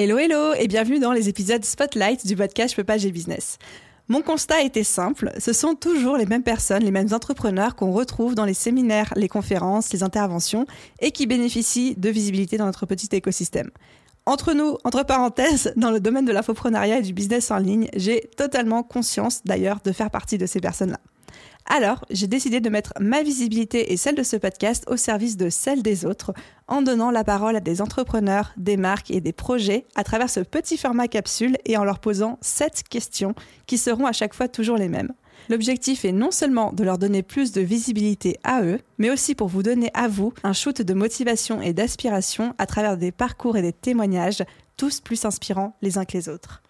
Hello hello et bienvenue dans les épisodes Spotlight du podcast Je peux pas, business. Mon constat était simple, ce sont toujours les mêmes personnes, les mêmes entrepreneurs qu'on retrouve dans les séminaires, les conférences, les interventions et qui bénéficient de visibilité dans notre petit écosystème. Entre nous, entre parenthèses, dans le domaine de l'infoprenariat et du business en ligne, j'ai totalement conscience d'ailleurs de faire partie de ces personnes-là. Alors, j'ai décidé de mettre ma visibilité et celle de ce podcast au service de celle des autres, en donnant la parole à des entrepreneurs, des marques et des projets à travers ce petit format capsule et en leur posant sept questions qui seront à chaque fois toujours les mêmes. L'objectif est non seulement de leur donner plus de visibilité à eux, mais aussi pour vous donner à vous un shoot de motivation et d'aspiration à travers des parcours et des témoignages, tous plus inspirants les uns que les autres.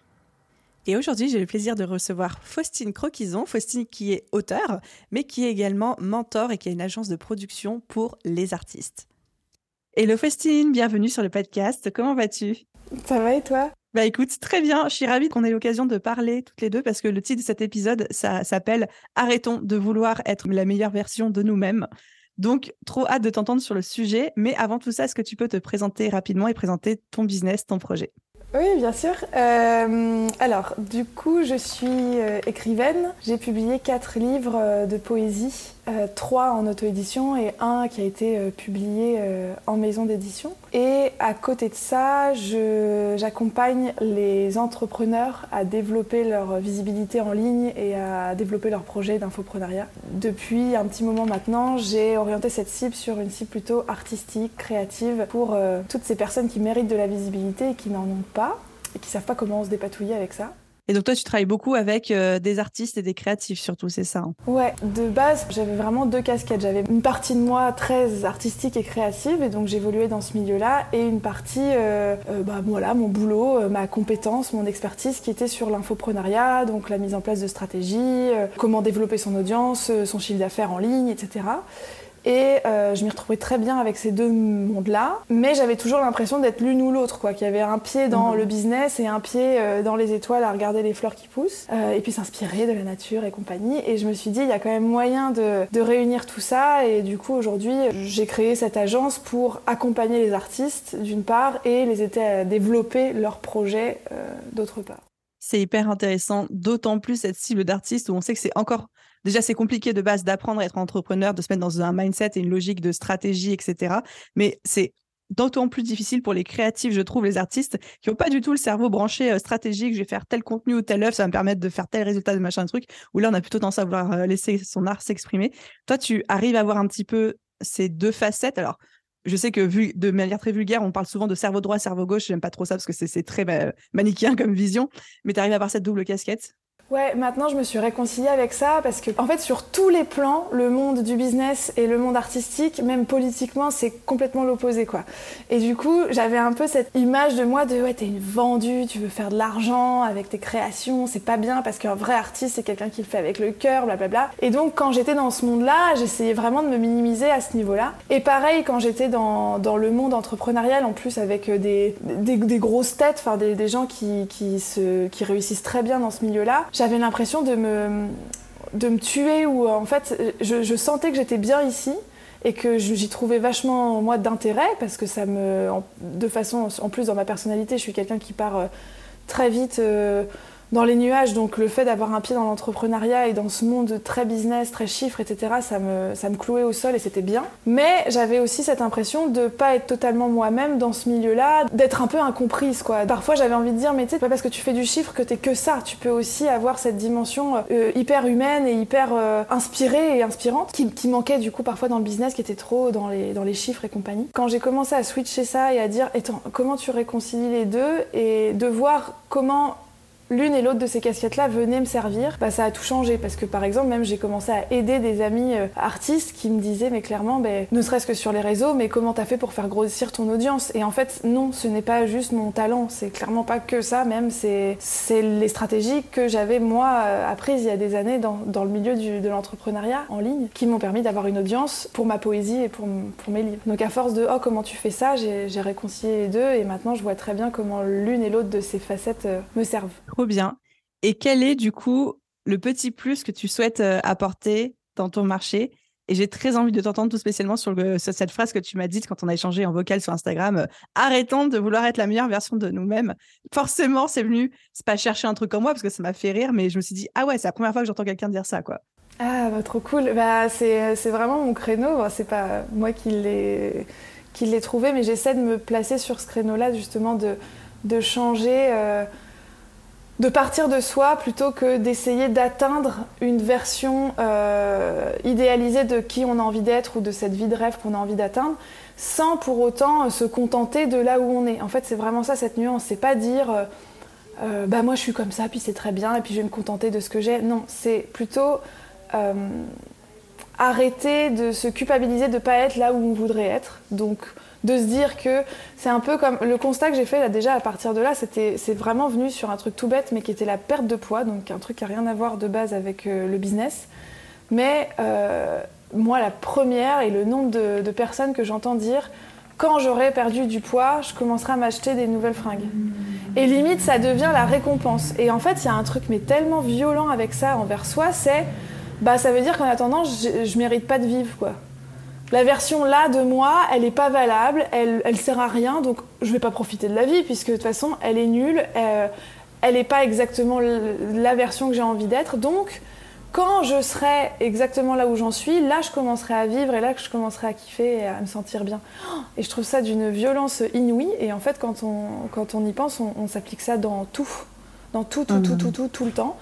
Et aujourd'hui, j'ai le plaisir de recevoir Faustine Croquison. Faustine qui est auteur, mais qui est également mentor et qui a une agence de production pour les artistes. Hello Faustine, bienvenue sur le podcast. Comment vas-tu? Ça va et toi? Bah écoute, très bien. Je suis ravie qu'on ait l'occasion de parler toutes les deux parce que le titre de cet épisode, ça s'appelle Arrêtons de vouloir être la meilleure version de nous-mêmes. Donc, trop hâte de t'entendre sur le sujet. Mais avant tout ça, est-ce que tu peux te présenter rapidement et présenter ton business, ton projet? Oui, bien sûr. Euh, alors, du coup, je suis euh, écrivaine. J'ai publié quatre livres euh, de poésie, trois en auto-édition et un qui a été publié en maison d'édition. Et à côté de ça, j'accompagne les entrepreneurs à développer leur visibilité en ligne et à développer leurs projets d'infoprenariat. Depuis un petit moment maintenant, j'ai orienté cette cible sur une cible plutôt artistique, créative, pour toutes ces personnes qui méritent de la visibilité et qui n'en ont pas et qui savent pas comment se dépatouiller avec ça. Et donc toi, tu travailles beaucoup avec euh, des artistes et des créatifs surtout, c'est ça hein Ouais, de base, j'avais vraiment deux casquettes. J'avais une partie de moi très artistique et créative, et donc j'évoluais dans ce milieu-là, et une partie, euh, euh, bah voilà, mon boulot, ma compétence, mon expertise qui était sur l'infoprenariat, donc la mise en place de stratégies, comment développer son audience, son chiffre d'affaires en ligne, etc. Et euh, je m'y retrouvais très bien avec ces deux mondes-là, mais j'avais toujours l'impression d'être l'une ou l'autre, quoi, qu'il y avait un pied dans mhm. le business et un pied euh, dans les étoiles à regarder les fleurs qui poussent, euh, et puis s'inspirer de la nature et compagnie. Et je me suis dit, il y a quand même moyen de, de réunir tout ça, et du coup aujourd'hui, j'ai créé cette agence pour accompagner les artistes d'une part et les aider à développer leurs projets d'autre part. C'est hyper intéressant, d'autant plus cette cible d'artistes où on sait que c'est encore déjà c'est compliqué de base d'apprendre à être entrepreneur, de se mettre dans un mindset et une logique de stratégie, etc. Mais c'est d'autant plus difficile pour les créatifs, je trouve, les artistes qui n'ont pas du tout le cerveau branché euh, stratégique. Je vais faire tel contenu ou telle œuvre, ça va me permettre de faire tel résultat de machin truc. Où là, on a plutôt tendance à vouloir euh, laisser son art s'exprimer. Toi, tu arrives à voir un petit peu ces deux facettes. Alors, je sais que vu de manière très vulgaire, on parle souvent de cerveau droit, cerveau gauche. J'aime pas trop ça parce que c'est très bah, manichéen comme vision. Mais tu arrives à avoir cette double casquette? Ouais, maintenant je me suis réconciliée avec ça parce que, en fait, sur tous les plans, le monde du business et le monde artistique, même politiquement, c'est complètement l'opposé, quoi. Et du coup, j'avais un peu cette image de moi de ouais, t'es une vendue, tu veux faire de l'argent avec tes créations, c'est pas bien parce qu'un vrai artiste, c'est quelqu'un qui le fait avec le cœur, blablabla. Et donc, quand j'étais dans ce monde-là, j'essayais vraiment de me minimiser à ce niveau-là. Et pareil, quand j'étais dans, dans, le monde entrepreneurial, en plus avec des, des, des grosses têtes, enfin des, des, gens qui, qui, se, qui réussissent très bien dans ce milieu-là, j'avais l'impression de me, tuer ou en fait je, sentais que j'étais bien ici et que j'y trouvais vachement moi d'intérêt parce que ça me de façon en plus dans ma personnalité je suis quelqu'un qui part euh, très vite euh, dans les nuages. Donc le fait d'avoir un pied dans l'entrepreneuriat et dans ce monde très business, très chiffres, etc., ça me, ça me clouait au sol et c'était bien. Mais j'avais aussi cette impression de pas être totalement moi-même dans ce milieu-là, d'être un peu incomprise, quoi. Parfois j'avais envie de dire, mais tu sais, pas parce que tu fais du chiffre que t'es que ça. Tu peux aussi avoir cette dimension euh, hyper humaine et hyper euh, inspirée et inspirante qui, qui, manquait du coup parfois dans le business, qui était trop dans les, dans les chiffres et compagnie. Quand j'ai commencé à switcher ça et à dire, attends, comment tu réconcilies les deux? et de voir comment l'une et l'autre de ces casquettes-là venaient me servir, bah, ça a tout changé. Parce que par exemple, même j'ai commencé à aider des amis euh, artistes qui me disaient, mais clairement, ben, ne serait-ce que sur les réseaux, mais comment t'as fait pour faire grossir ton audience? Et en fait, non, ce n'est pas juste mon talent, c'est clairement pas que ça, même c'est les stratégies que j'avais moi euh, apprises il y a des années dans, dans le milieu de l'entrepreneuriat en ligne qui m'ont permis d'avoir une audience pour ma poésie et pour, pour mes livres. Donc à force de, oh comment tu fais ça, j'ai réconcilié les deux et maintenant je vois très bien comment l'une et l'autre de ces facettes euh, me servent. Bien. Et quel est du coup le petit plus que tu souhaites euh, apporter dans ton marché? Et j'ai très envie de t'entendre tout spécialement sur, cette phrase que tu m'as dite quand on a échangé en vocal sur Instagram. Euh, arrêtons de vouloir être la meilleure version de nous-mêmes. Forcément, c'est venu, c'est pas chercher un truc comme moi parce que ça m'a fait rire, mais je me suis dit, ah ouais, c'est la première fois que j'entends quelqu'un dire ça, quoi. Ah, bah, trop cool. Bah, c'est vraiment mon créneau. c'est pas moi qui l'ai trouvé, mais j'essaie de me placer sur ce créneau-là, justement, de, de changer. Euh, de partir de soi plutôt que d'essayer d'atteindre une version euh, idéalisée de qui on a envie d'être ou de cette vie de rêve qu'on a envie d'atteindre, sans pour autant se contenter de là où on est. En fait, c'est vraiment ça cette nuance. C'est pas dire euh, euh, bah moi je suis comme ça, puis c'est très bien, et puis je vais me contenter de ce que j'ai. Non, c'est plutôt arrêter de se culpabiliser de ne pas être là où on voudrait être. Donc de se dire que c'est un peu comme le constat que j'ai fait là déjà à partir de là, c'était c'est vraiment venu sur un truc tout bête mais qui était la perte de poids, donc un truc qui a rien à voir de base avec euh, le business. Mais euh, moi la première et le nombre de, personnes que j'entends dire quand j'aurai perdu du poids, je commencerai à m'acheter des nouvelles fringues. Et limite, ça devient la récompense. Et en fait, il y a un truc mais tellement violent avec ça envers soi, c'est bah ça veut dire qu'en attendant, je, je mérite pas de vivre quoi la version là de moi, elle n'est pas valable, elle, elle sert à rien, donc je vais pas profiter de la vie puisque de toute façon elle est nulle, euh, elle n'est pas exactement la version que j'ai envie d'être. Donc quand je serai exactement là où j'en suis, là je commencerai à vivre et là que je commencerai à kiffer et à me sentir bien. Et je trouve ça d'une violence inouïe. Et en fait, quand on, quand on y pense, on, s'applique ça dans tout, dans tout, tout, tout, tout, tout, tout, le temps.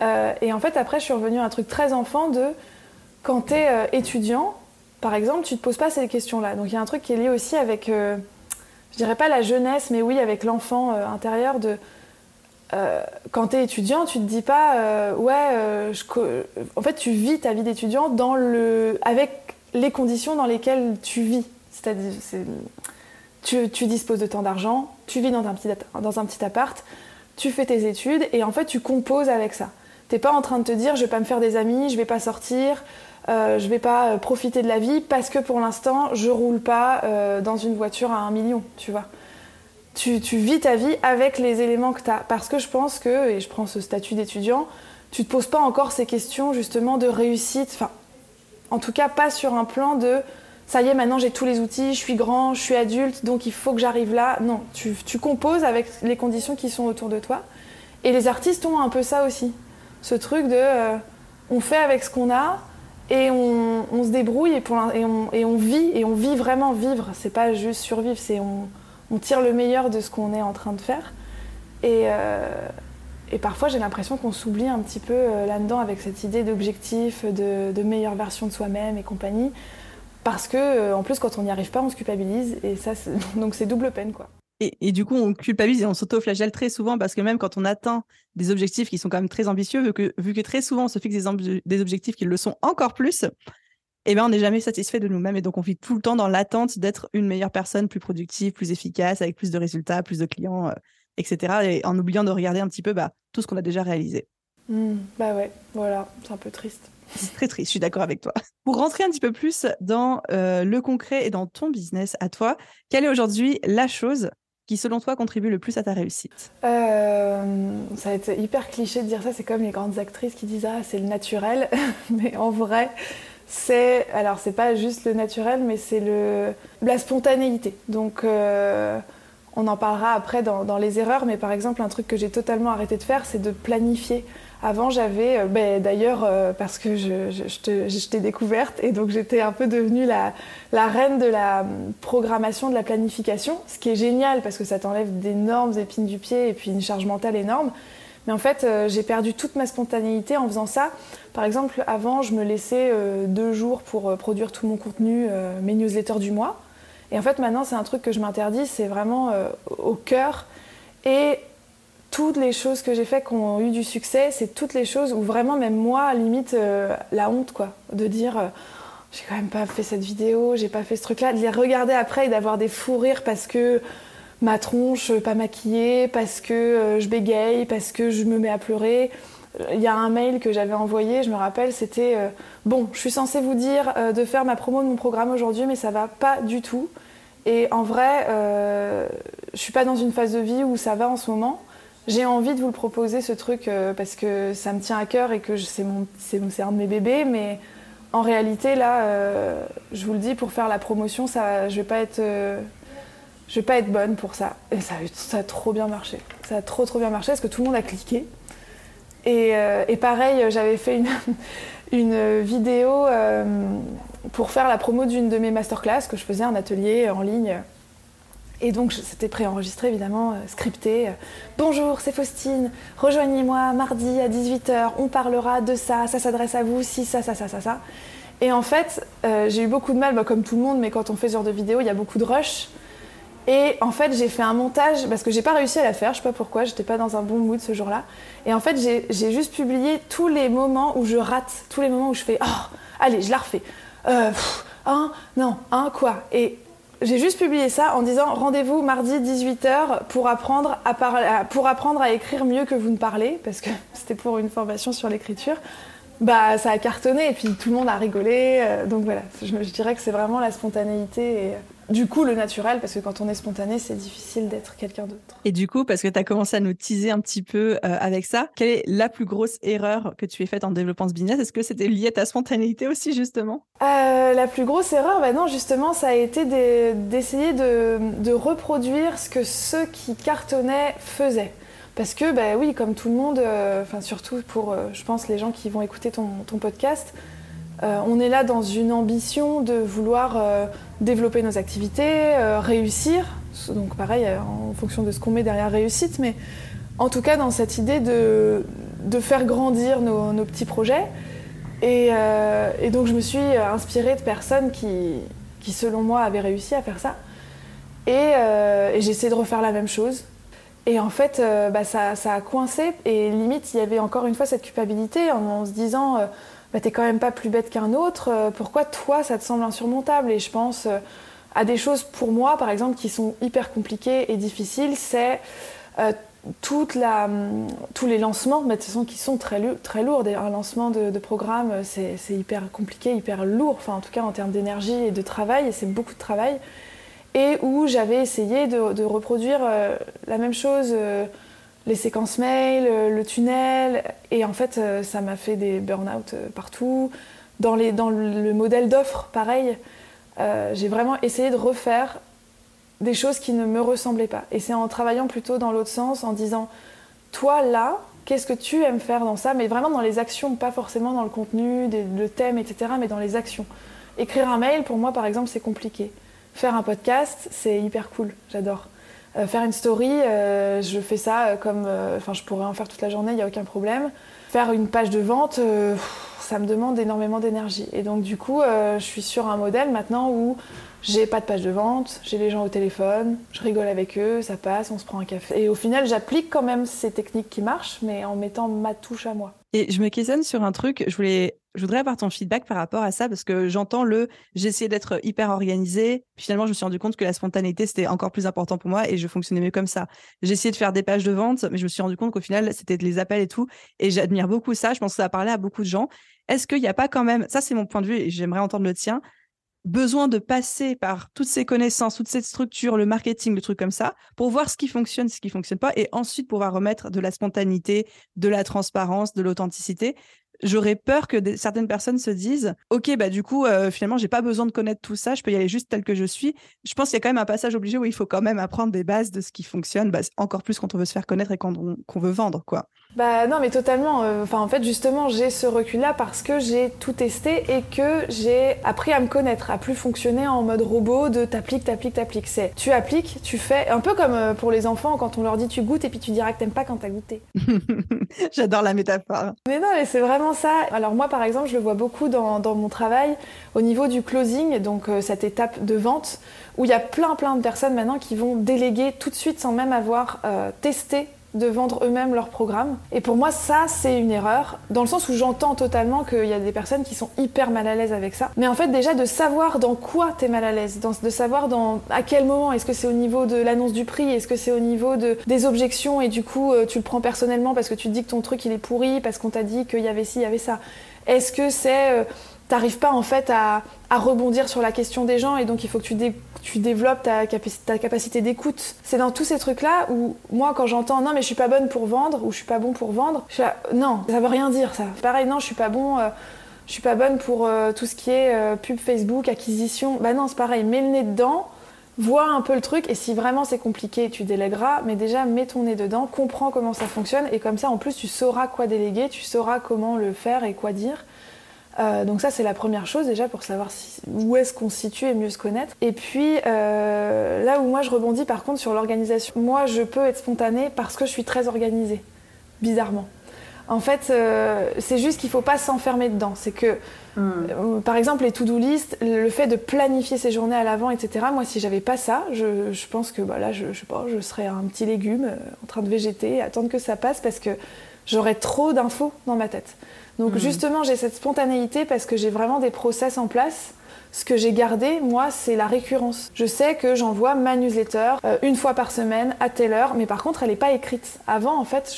Euh, et en fait, après, je suis revenue à un truc très enfant de quand tu es euh, étudiant, par exemple, tu te poses pas ces questions-là. Donc il y a un truc qui est lié aussi avec, euh, je dirais pas la jeunesse, mais oui, avec l'enfant euh, intérieur de. Euh, quand tu es étudiant, tu te dis pas, ouais, en fait, tu vis ta vie d'étudiant le, avec les conditions dans lesquelles tu vis. C'est-à-dire, tu, disposes de tant d'argent, tu vis dans un, petit, dans un petit appart, tu fais tes études et en fait, tu composes avec ça. T'es pas en train de te dire, je vais pas me faire des amis, je vais pas sortir, euh, je vais pas euh, profiter de la vie parce que pour l'instant, je roule pas euh, dans une voiture à un million, tu vois. Tu, vis ta vie avec les éléments que tu as. Parce que je pense que, et je prends ce statut d'étudiant, tu te poses pas encore ces questions justement de réussite. En tout cas, pas sur un plan de ça y est, maintenant j'ai tous les outils, je suis grand, je suis adulte, donc il faut que j'arrive là. Non, tu, tu, composes avec les conditions qui sont autour de toi. Et les artistes ont un peu ça aussi. Ce truc de on fait avec ce qu'on a, et on, se débrouille et, on, vit et on vit vraiment vivre. C'est pas juste survivre, c'est on, tire le meilleur de ce qu'on est en train de faire. Et, euh, parfois j'ai l'impression qu'on s'oublie un petit peu euh, là-dedans avec cette idée d'objectif, de, meilleure version de soi-même et compagnie. Parce que euh, en plus quand on n'y arrive pas, on se culpabilise et ça, donc c'est double peine quoi. Et, du coup, on culpabilise et on s'auto-flagelle très souvent parce que même quand on atteint des objectifs qui sont quand même très ambitieux, vu que, vu que très souvent on se fixe des, objectifs qui le sont encore plus, eh bien, on n'est jamais satisfait de nous-mêmes et donc on vit tout le temps dans l'attente d'être une meilleure personne, plus productive, plus efficace, avec plus de résultats, plus de clients, euh, etc. Et en oubliant de regarder un petit peu bah, tout ce qu'on a déjà réalisé. Mmh, bah ouais, voilà, c'est un peu triste. C'est très triste, je suis d'accord avec toi. Pour rentrer un petit peu plus dans euh, le concret et dans ton business à toi, quelle est aujourd'hui la chose qui, selon toi, contribue le plus à ta réussite? Euh, Ça va être hyper cliché de dire ça, c'est comme les grandes actrices qui disent Ah, c'est le naturel. mais en vrai, c'est. Alors, c'est pas juste le naturel, mais c'est le... la spontanéité. Donc. Euh, on en parlera après dans, dans, les erreurs, mais par exemple, un truc que j'ai totalement arrêté de faire, c'est de planifier. Avant, j'avais, euh, ben, d'ailleurs, euh, parce que je, t'ai découverte, et donc j'étais un peu devenue la, reine de la programmation, de la planification, ce qui est génial parce que ça t'enlève d'énormes épines du pied et puis une charge mentale énorme. Mais en fait, euh, j'ai perdu toute ma spontanéité en faisant ça. Par exemple, avant, je me laissais deux jours pour produire tout mon contenu, mes newsletters du mois. Et en fait, maintenant, c'est un truc que je m'interdis, c'est vraiment au cœur. Et toutes les choses que j'ai faites qui ont eu du succès, c'est toutes les choses où vraiment, même moi, limite, euh, la honte, quoi, de dire euh, j'ai quand même pas fait cette vidéo, j'ai pas fait ce truc-là, de les regarder après et d'avoir des fous rires parce que ma tronche pas maquillée, parce que euh, je bégaye, parce que je me mets à pleurer. Il y a un mail que j'avais envoyé, je me rappelle, c'était Bon, je suis censée vous dire de faire ma promo de mon programme aujourd'hui, mais ça va pas du tout. Et en vrai, je suis pas dans une phase de vie où ça va en ce moment j'ai envie de vous le proposer ce truc euh, parce que ça me tient à cœur et que c'est un de mes bébés, mais en réalité là, euh, je vous le dis pour faire la promotion, ça, je vais pas être, euh, je vais pas être bonne pour ça. Et ça, ça, a trop bien marché. Ça a trop trop bien marché parce que tout le monde a cliqué. Et, et pareil, j'avais fait une, une vidéo pour faire la promo d'une de mes masterclass que je faisais un atelier en ligne et donc c'était préenregistré évidemment, euh, scripté. Bonjour, c'est Faustine, rejoignez-moi mardi à 18h, on parlera de ça, ça s'adresse à vous, si, ça, ça, ça, ça, ça. Et en fait, euh, j'ai eu beaucoup de mal, bah, comme tout le monde, mais quand on fait ce genre de vidéo, il y a beaucoup de rush. Et en fait, j'ai fait un montage, parce que j'ai pas réussi à la faire, je sais pas pourquoi, j'étais pas dans un bon mood ce jour-là. Et en fait, j'ai juste publié tous les moments où je rate, tous les moments où je fais Oh, allez, je la refais. Euh, un, non, un quoi. Et j'ai juste publié ça en disant rendez-vous mardi 18h pour apprendre à, pour apprendre à écrire mieux que vous ne parlez, parce que c'était pour une formation sur l'écriture. Bah, ça a cartonné et puis tout le monde a rigolé. Euh, donc voilà, je, je dirais que c'est vraiment la spontanéité et du coup le naturel, parce que quand on est spontané, c'est difficile d'être quelqu'un d'autre. Et du coup, parce que tu as commencé à nous teaser un petit peu euh, avec ça, quelle est la plus grosse erreur que tu aies faite en développement ce business? Est-ce que c'était lié à ta spontanéité aussi, justement? Euh, La plus grosse erreur, bah non, justement, ça a été d'essayer de, reproduire ce que ceux qui cartonnaient faisaient. Parce que, bah oui, comme tout le monde, euh, surtout pour, je pense, les gens qui vont écouter ton, podcast, on est là dans une ambition de vouloir développer nos activités, euh, réussir. Donc pareil, euh, en fonction de ce qu'on met derrière réussite, mais en tout cas dans cette idée de, faire grandir nos, petits projets. Et, euh, donc je me suis inspirée de personnes qui, qui, selon moi, avaient réussi à faire ça. Et, et j'ai essayé de refaire la même chose. Et en fait, bah, ça, ça, a coincé. Et limite, il y avait encore une fois cette culpabilité en, se disant bah, t'es quand même pas plus bête qu'un autre, euh, pourquoi toi ça te semble insurmontable? Et je pense euh, à des choses pour moi, par exemple, qui sont hyper compliquées et difficiles, c'est euh, la, hum, tous les lancements, mais de toute façon qui sont très, lourds. Un lancement de, programme, c'est hyper compliqué, hyper lourd, enfin en tout cas en termes d'énergie et de travail, et c'est beaucoup de travail. Et où j'avais essayé de, reproduire la même chose les séquences mail, euh, le tunnel. Et en fait, euh, ça m'a fait des burn-out euh, partout. Dans le modèle d'offre, pareil, j'ai vraiment essayé de refaire des choses qui ne me ressemblaient pas. Et c'est en travaillant plutôt dans l'autre sens, en disant, toi là, qu'est-ce que tu aimes faire dans ça? Mais vraiment dans les actions, pas forcément dans le contenu, le thème, etc., mais dans les actions. Écrire un mail, pour moi, par exemple, c'est compliqué. Faire un podcast, c'est hyper cool, j'adore. Euh, faire une story, euh, je fais ça euh, comme. Enfin, je pourrais en faire toute la journée, il n'y a aucun problème. Faire une page de vente, ça me demande énormément d'énergie. Et donc, du coup, je suis sur un modèle maintenant où j'ai pas de page de vente, j'ai les gens au téléphone, je rigole avec eux, ça passe, on se prend un café. Et au final, j'applique quand même ces techniques qui marchent, mais en mettant ma touche à moi. Et je me questionne sur un truc, je voulais je voudrais avoir ton feedback par rapport à ça parce que j'entends le j'ai essayé d'être hyper organisé. Finalement, je me suis rendu compte que la spontanéité c'était encore plus important pour moi et je fonctionnais mieux comme ça. J'ai essayé de faire des pages de vente, mais je me suis rendu compte qu'au final c'était les appels et tout. Et j'admire beaucoup ça. Je pense que ça a parlé à beaucoup de gens. Est-ce qu'il n'y a pas quand même, ça c'est mon point de vue et j'aimerais entendre le tien, besoin de passer par toutes ces connaissances, toute cette structure, le marketing, le truc comme ça, pour voir ce qui fonctionne, ce qui fonctionne pas, et ensuite pouvoir remettre de la spontanéité, de la transparence, de l'authenticité j'aurais peur que certaines personnes se disent ok bah du coup euh, finalement j'ai pas besoin de connaître tout ça je peux y aller juste tel que je suis. Je pense qu'il y a quand même un passage obligé où il faut quand même apprendre des bases de ce qui fonctionne bah, encore plus quand on veut se faire connaître et quand on, qu'on veut vendre quoi. Bah non mais totalement euh, enfin en fait justement j'ai ce recul là parce que j'ai tout testé et que j'ai appris à me connaître à plus fonctionner en mode robot de t'appliques t'appliques t'appliques. C'est tu appliques tu fais un peu comme euh, pour les enfants quand on leur dit tu goûtes et puis tu diras que t'aimes pas quand t'as goûté. J'adore la métaphore. Mais non mais c'est vraiment ça. Alors moi par exemple je le vois beaucoup dans, mon travail au niveau du closing, donc euh, cette étape de vente où il y a plein plein de personnes maintenant qui vont déléguer tout de suite sans même avoir euh, testé de vendre eux-mêmes leur programme. Et pour moi, ça, c'est une erreur, dans le sens où j'entends totalement qu'il y a des personnes qui sont hyper mal à l'aise avec ça. Mais en fait, déjà, de savoir dans quoi tu es mal à l'aise, de savoir dans, à quel moment, est-ce que c'est au niveau de l'annonce du prix, est-ce que c'est au niveau de, des objections, et du coup, euh, tu le prends personnellement parce que tu te dis que ton truc, il est pourri, parce qu'on t'a dit qu'il y avait ci, il y avait ça. Est-ce que c'est... T'arrives pas en fait à, rebondir sur la question des gens et donc il faut que tu, tu développes ta, ta capacité d'écoute. C'est dans tous ces trucs-là où moi quand j'entends non mais je suis pas bonne pour vendre ou je suis pas bon pour vendre, je non, ça veut rien dire ça. Pareil non, je suis pas bon euh, je suis pas bonne pour euh, tout ce qui est euh, pub Facebook, acquisition. Bah non, c'est pareil, mets le nez dedans, vois un peu le truc et si vraiment c'est compliqué, tu délègueras, mais déjà mets ton nez dedans, comprends comment ça fonctionne et comme ça en plus tu sauras quoi déléguer, tu sauras comment le faire et quoi dire. Euh, donc ça c'est la première chose déjà pour savoir où est-ce qu'on se situe et mieux se connaître. Et puis euh, là où moi je rebondis par contre sur l'organisation, moi je peux être spontanée parce que je suis très organisée, bizarrement. En fait, euh, c'est juste qu'il faut pas s'enfermer dedans. C'est que, hmm. par exemple, les to-do list, le fait de planifier ses journées à l'avant, etc. Moi, si j'avais pas ça, je, pense que bah, là, je, je, pas, je serais un petit légume en train de végéter, attendre que ça passe parce que j'aurais trop d'infos dans ma tête. Donc hmm. justement, j'ai cette spontanéité parce que j'ai vraiment des process en place ce que j'ai gardé, moi, c'est la récurrence. Je sais que j'envoie ma newsletter euh, une fois par semaine à telle heure, mais par contre, elle n'est pas écrite. Avant, en fait,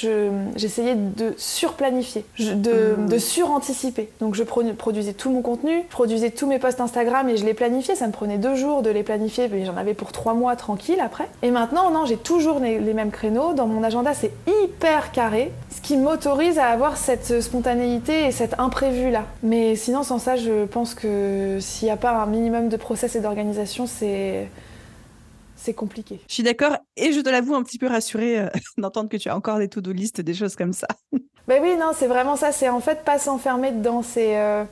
j'essayais de surplanifier, de, mmh. de suranticiper. Donc, je produisais tout mon contenu, je produisais tous mes posts Instagram et je les planifiais. Ça me prenait deux jours de les planifier, mais j'en avais pour trois mois tranquille après. Et maintenant, non, j'ai toujours les, les mêmes créneaux. Dans mon agenda, c'est hyper carré, ce qui m'autorise à avoir cette spontanéité et cet imprévu-là. Mais sinon, sans ça, je pense que s'il y a pas un minimum de process et d'organisation, c'est c'est compliqué. Je suis d'accord et je te l'avoue un petit peu rassurée euh, d'entendre que tu as encore des to-do list, des choses comme ça. Ben oui, non, c'est vraiment ça. C'est en fait pas s'enfermer dedans. C'est euh,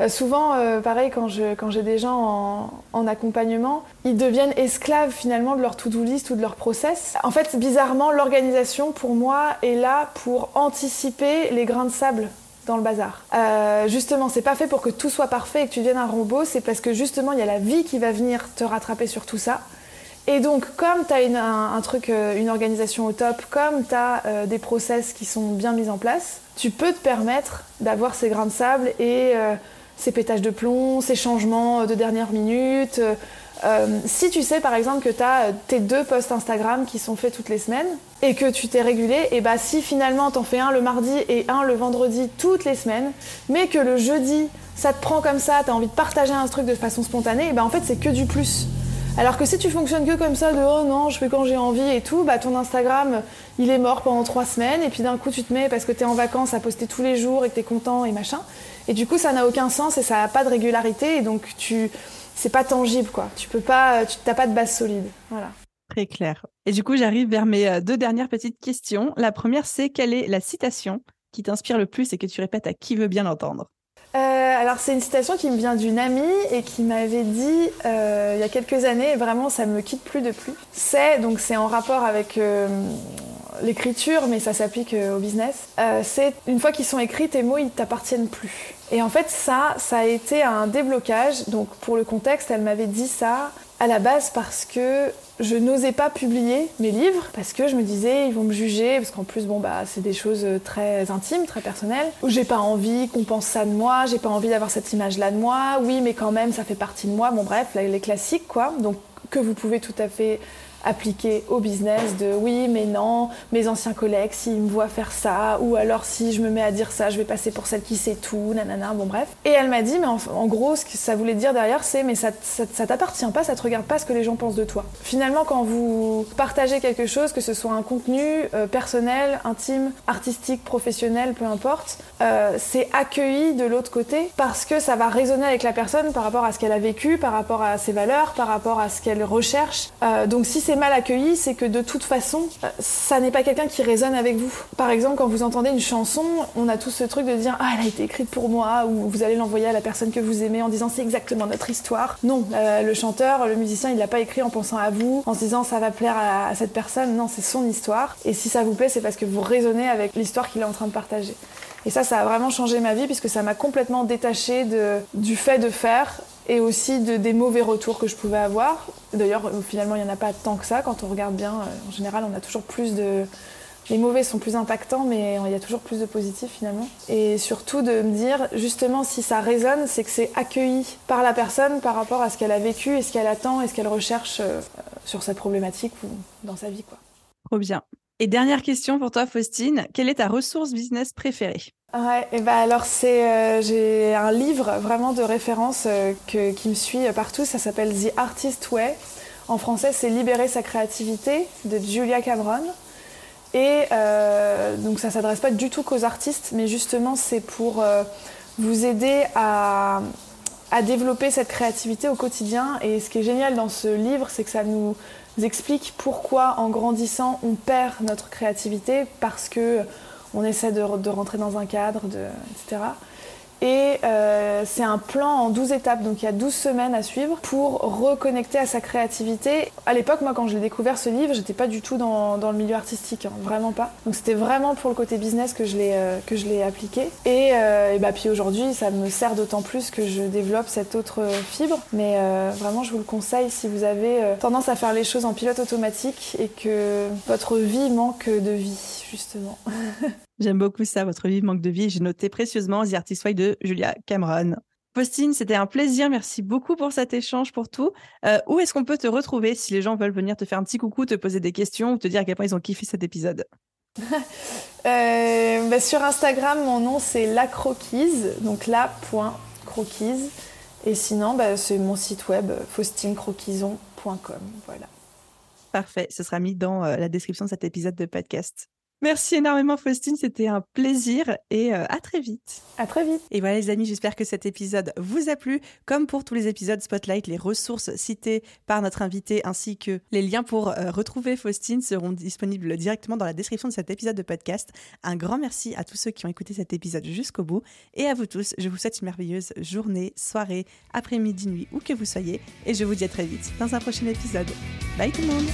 euh, souvent pareil quand je quand j'ai des gens en, en, accompagnement, ils deviennent esclaves finalement de leur to-do list ou de leur process. En fait, bizarrement, l'organisation pour moi est là pour anticiper les grains de sable le bazar. Euh, justement, c'est pas fait pour que tout soit parfait et que tu deviennes un robot, c'est parce que justement, il y a la vie qui va venir te rattraper sur tout ça. Et donc, comme tu as un, truc, euh, une organisation au top, comme tu as euh, des process qui sont bien mis en place, tu peux te permettre d'avoir ces grains de sable et ces pétages de plomb, ces changements de dernière minute, euh, si tu sais par exemple que tu as euh, tes deux posts Instagram qui sont faits toutes les semaines et que tu t'es régulé, et bah si finalement t'en fais un le mardi et un le vendredi toutes les semaines, mais que le jeudi ça te prend comme ça, t'as envie de partager un truc de façon spontanée, et bah en fait c'est que du plus. Alors que si tu fonctionnes que comme ça, de oh non, je fais quand j'ai envie et tout, bah ton Instagram il est mort pendant trois semaines et puis d'un coup tu te mets parce que t'es en vacances à poster tous les jours et que t'es content et machin. Et du coup ça n'a aucun sens et ça n'a pas de régularité et donc tu c'est pas tangible, quoi. Tu peux pas, tu n'as pas de base solide. Voilà. Très clair. Et du coup, j'arrive vers mes euh, deux dernières petites questions. La première, c'est quelle est la citation qui t'inspire le plus et que tu répètes à qui veut bien l'entendre? Euh, alors c'est une citation qui me vient d'une amie et qui m'avait dit euh, il y a quelques années, vraiment ça me quitte plus de plus. C'est donc c'est en rapport avec l'écriture, mais ça s'applique au business. c'est une fois qu'ils sont écrits, tes mots ils t'appartiennent plus. Et en fait, ça, ça a été un déblocage. Donc, pour le contexte, elle m'avait dit ça à la base parce que je n'osais pas publier mes livres parce que je me disais ils vont me juger parce qu'en plus bon bah c'est des choses très intimes, très personnelles j'ai pas envie qu'on pense ça de moi, j'ai pas envie d'avoir cette image là de moi. Oui, mais quand même ça fait partie de moi. Bon bref, les classiques quoi. Donc que vous pouvez tout à fait appliqué au business de oui mais non, mes anciens collègues s'ils me voient faire ça, ou alors si je me mets à dire ça, je vais passer pour celle qui sait tout, nanana, bon bref. Et elle m'a dit, mais en, gros ce que ça voulait dire derrière c'est mais ça, ça, t'appartient pas, ça te regarde pas ce que les gens pensent de toi. Finalement quand vous partagez quelque chose, que ce soit un contenu euh, personnel, intime, artistique, professionnel, peu importe, euh, c'est accueilli de l'autre côté parce que ça va résonner avec la personne par rapport à ce qu'elle a vécu, par rapport à ses valeurs, par rapport à ce qu'elle recherche. Euh, donc si mal accueilli, c'est que de toute façon, euh, ça n'est pas quelqu'un qui résonne avec vous. Par exemple, quand vous entendez une chanson, on a tout ce truc de dire Ah, elle a été écrite pour moi, ou vous allez l'envoyer à la personne que vous aimez en disant C'est exactement notre histoire. Non, euh, le chanteur, le musicien, il l'a pas écrit en pensant à vous, en se disant Ça va plaire à, cette personne. Non, c'est son histoire. Et si ça vous plaît, c'est parce que vous résonnez avec l'histoire qu'il est en train de partager. Et ça, ça a vraiment changé ma vie puisque ça m'a complètement détachée du fait de faire et aussi de, des mauvais retours que je pouvais avoir. D'ailleurs, finalement, il n'y en a pas tant que ça. Quand on regarde bien, euh, en général, on a toujours plus de, les mauvais sont plus impactants, mais il y a toujours plus de positifs finalement. Et surtout de me dire, justement, si ça résonne, c'est que c'est accueilli par la personne par rapport à ce qu'elle a vécu et ce qu'elle attend et ce qu'elle recherche euh, sur cette problématique ou dans sa vie. Quoi. Trop bien. Et dernière question pour toi, Faustine. Quelle est ta ressource business préférée? Ouais, et bah alors c'est euh, j'ai un livre vraiment de référence euh, qui me suit partout. Ça s'appelle The Artist Way. En français, c'est Libérer sa créativité de Julia Cameron. Et euh, donc ça s'adresse pas du tout qu'aux artistes, mais justement c'est pour vous aider à, développer cette créativité au quotidien. Et ce qui est génial dans ce livre, c'est que ça nous explique pourquoi en grandissant on perd notre créativité parce que on essaie de, rentrer dans un cadre, etc. Et euh, c'est un plan en 12 étapes, donc il y a 12 semaines à suivre pour reconnecter à sa créativité. À l'époque, moi, quand je l'ai découvert ce livre, j'étais pas du tout dans, dans le milieu artistique, hein, vraiment pas. Donc c'était vraiment pour le côté business que je l'ai euh, que je l'ai appliqué. Et, euh, et bah, puis aujourd'hui, ça me sert d'autant plus que je développe cette autre fibre. Mais vraiment, je vous le conseille si vous avez tendance à faire les choses en pilote automatique et que votre vie manque de vie, justement. J'aime beaucoup ça, votre vie manque de vie. J'ai noté précieusement The Artist Way de Julia Cameron. Faustine, c'était un plaisir. Merci beaucoup pour cet échange, pour tout. Euh, où est-ce qu'on peut te retrouver si les gens veulent venir te faire un petit coucou, te poser des questions ou te dire à quel point ils ont kiffé cet épisode? Euh, bah, Sur Instagram, mon nom c'est lacroquise, donc la.croquise. Et sinon, bah, c'est mon site web faustinecroquison.com. Voilà. Parfait, ce sera mis dans euh, la description de cet épisode de podcast. Merci énormément Faustine, c'était un plaisir et euh, à très vite. À très vite. Et voilà les amis, j'espère que cet épisode vous a plu. Comme pour tous les épisodes Spotlight, les ressources citées par notre invité ainsi que les liens pour euh, retrouver Faustine seront disponibles directement dans la description de cet épisode de podcast. Un grand merci à tous ceux qui ont écouté cet épisode jusqu'au bout et à vous tous, je vous souhaite une merveilleuse journée, soirée, après-midi, nuit, où que vous soyez et je vous dis à très vite dans un prochain épisode. Bye tout le monde